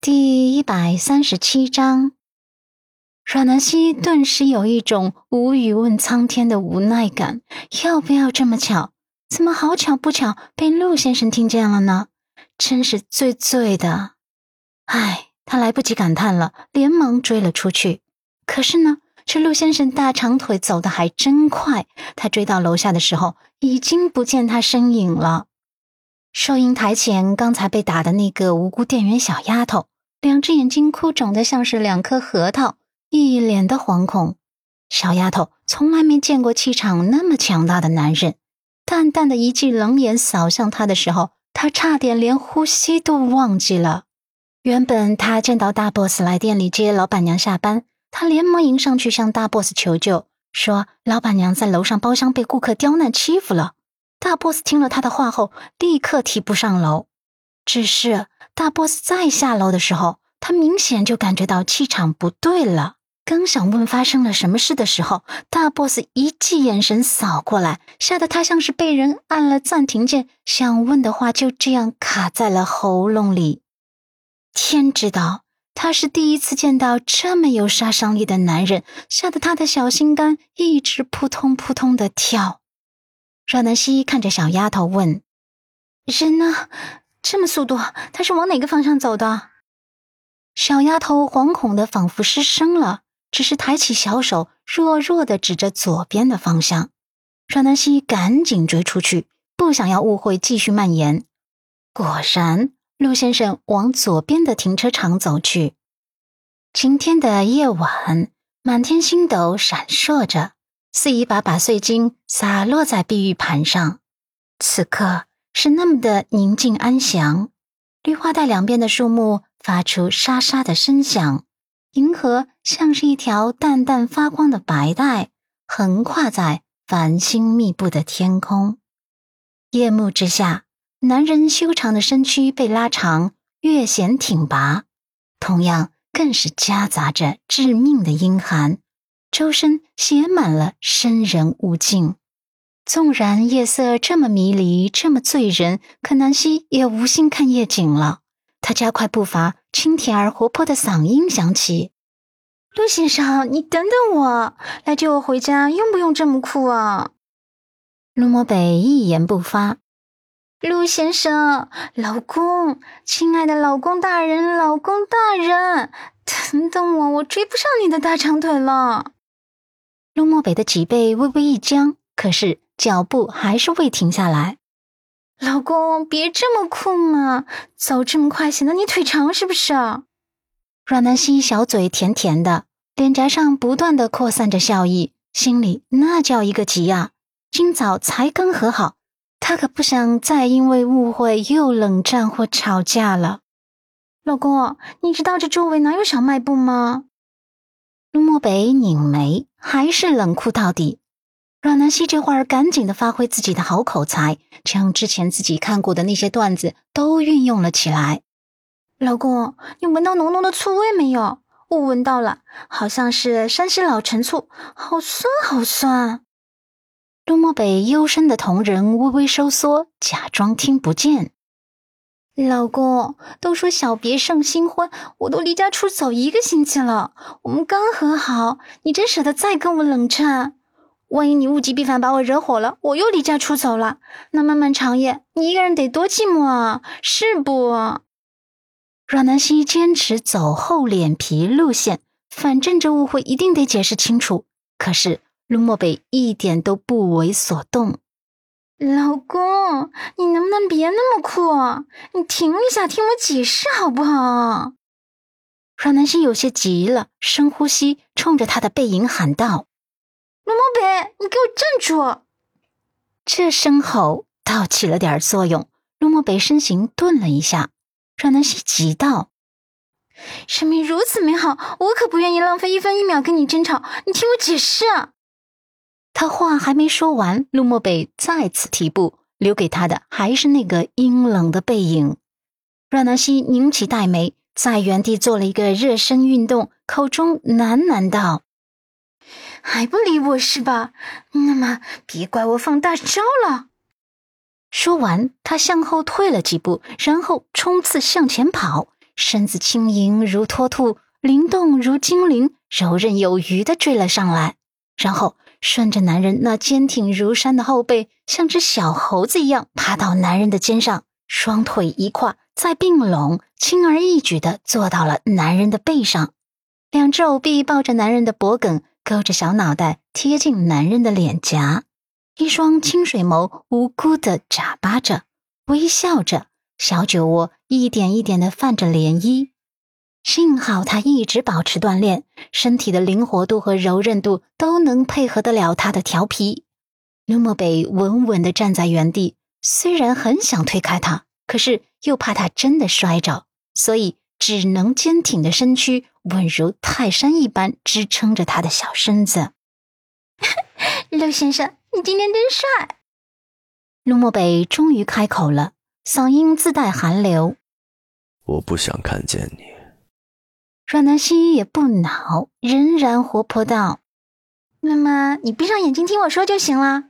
第一百三十七章，阮南希顿时有一种无语问苍天的无奈感。要不要这么巧？怎么好巧不巧被陆先生听见了呢？真是醉醉的。唉，他来不及感叹了，连忙追了出去。可是呢，这陆先生大长腿走得还真快。他追到楼下的时候，已经不见他身影了。收银台前，刚才被打的那个无辜店员小丫头。两只眼睛哭肿的像是两颗核桃，一脸的惶恐。小丫头从来没见过气场那么强大的男人，淡淡的一记冷眼扫向他的时候，他差点连呼吸都忘记了。原本他见到大 boss 来店里接老板娘下班，他连忙迎上去向大 boss 求救，说老板娘在楼上包厢被顾客刁难欺负了。大 boss 听了他的话后，立刻提步上楼，只是。大 boss 再下楼的时候，他明显就感觉到气场不对了。刚想问发生了什么事的时候，大 boss 一记眼神扫过来，吓得他像是被人按了暂停键，想问的话就这样卡在了喉咙里。天知道，他是第一次见到这么有杀伤力的男人，吓得他的小心肝一直扑通扑通的跳。阮南希看着小丫头问：“人呢？”这么速度，他是往哪个方向走的？小丫头惶恐的仿佛失声了，只是抬起小手，弱弱的指着左边的方向。阮南希赶紧追出去，不想要误会继续蔓延。果然，陆先生往左边的停车场走去。晴天的夜晚，满天星斗闪烁着，似一把把碎金洒落在碧玉盘上。此刻。是那么的宁静安详，绿化带两边的树木发出沙沙的声响，银河像是一条淡淡发光的白带，横跨在繁星密布的天空。夜幕之下，男人修长的身躯被拉长，略显挺拔，同样更是夹杂着致命的阴寒，周身写满了生人勿近。纵然夜色这么迷离，这么醉人，可南希也无心看夜景了。他加快步伐，清甜而活泼的嗓音响起：“陆先生，你等等我，来接我回家，用不用这么酷啊？”陆漠北一言不发。陆先生，老公，亲爱的老公大人，老公大人，等等我，我追不上你的大长腿了。陆漠北的脊背微微一僵，可是。脚步还是未停下来，老公别这么酷嘛，走这么快显得你腿长是不是？啊阮南希小嘴甜甜的，脸颊上不断的扩散着笑意，心里那叫一个急啊！今早才刚和好，他可不想再因为误会又冷战或吵架了。老公，你知道这周围哪有小卖部吗？陆漠北拧眉，还是冷酷到底。阮南希这会儿赶紧的发挥自己的好口才，将之前自己看过的那些段子都运用了起来。老公，你闻到浓浓的醋味没有？我闻到了，好像是山西老陈醋，好酸好酸。陆漠北幽深的瞳仁微微收缩，假装听不见。老公，都说小别胜新婚，我都离家出走一个星期了，我们刚和好，你真舍得再跟我冷战？万一你物极必反，把我惹火了，我又离家出走了，那漫漫长夜，你一个人得多寂寞啊，是不？阮南希坚持走厚脸皮路线，反正这误会一定得解释清楚。可是陆漠北一点都不为所动。老公，你能不能别那么酷？你停一下，听我解释好不好？阮南希有些急了，深呼吸，冲着他的背影喊道。陆漠北，你给我站住！这声吼倒起了点作用。陆漠北身形顿了一下，阮南希急道：“生命如此美好，我可不愿意浪费一分一秒跟你争吵。你听我解释。”他话还没说完，陆漠北再次提步，留给他的还是那个阴冷的背影。阮南希拧起黛眉，在原地做了一个热身运动，口中喃喃道。还不理我是吧？那么别怪我放大招了。说完，他向后退了几步，然后冲刺向前跑，身子轻盈如脱兔，灵动如精灵，柔韧有余的追了上来，然后顺着男人那坚挺如山的后背，像只小猴子一样爬到男人的肩上，双腿一跨，再并拢，轻而易举的坐到了男人的背上，两只藕臂抱着男人的脖颈，勾着小脑袋贴近男人的脸颊，一双清水眸无辜的眨巴着，微笑着。小酒窝一点一点的泛着涟漪，幸好他一直保持锻炼，身体的灵活度和柔韧度都能配合得了他的调皮。刘墨北稳稳的站在原地，虽然很想推开他，可是又怕他真的摔着，所以只能坚挺的身躯稳如泰山一般支撑着他的小身子。陆先生，你今天真帅！陆墨北终于开口了。嗓音自带寒流，我不想看见你。阮南希也不恼，仍然活泼道：“那么你闭上眼睛听我说就行了。”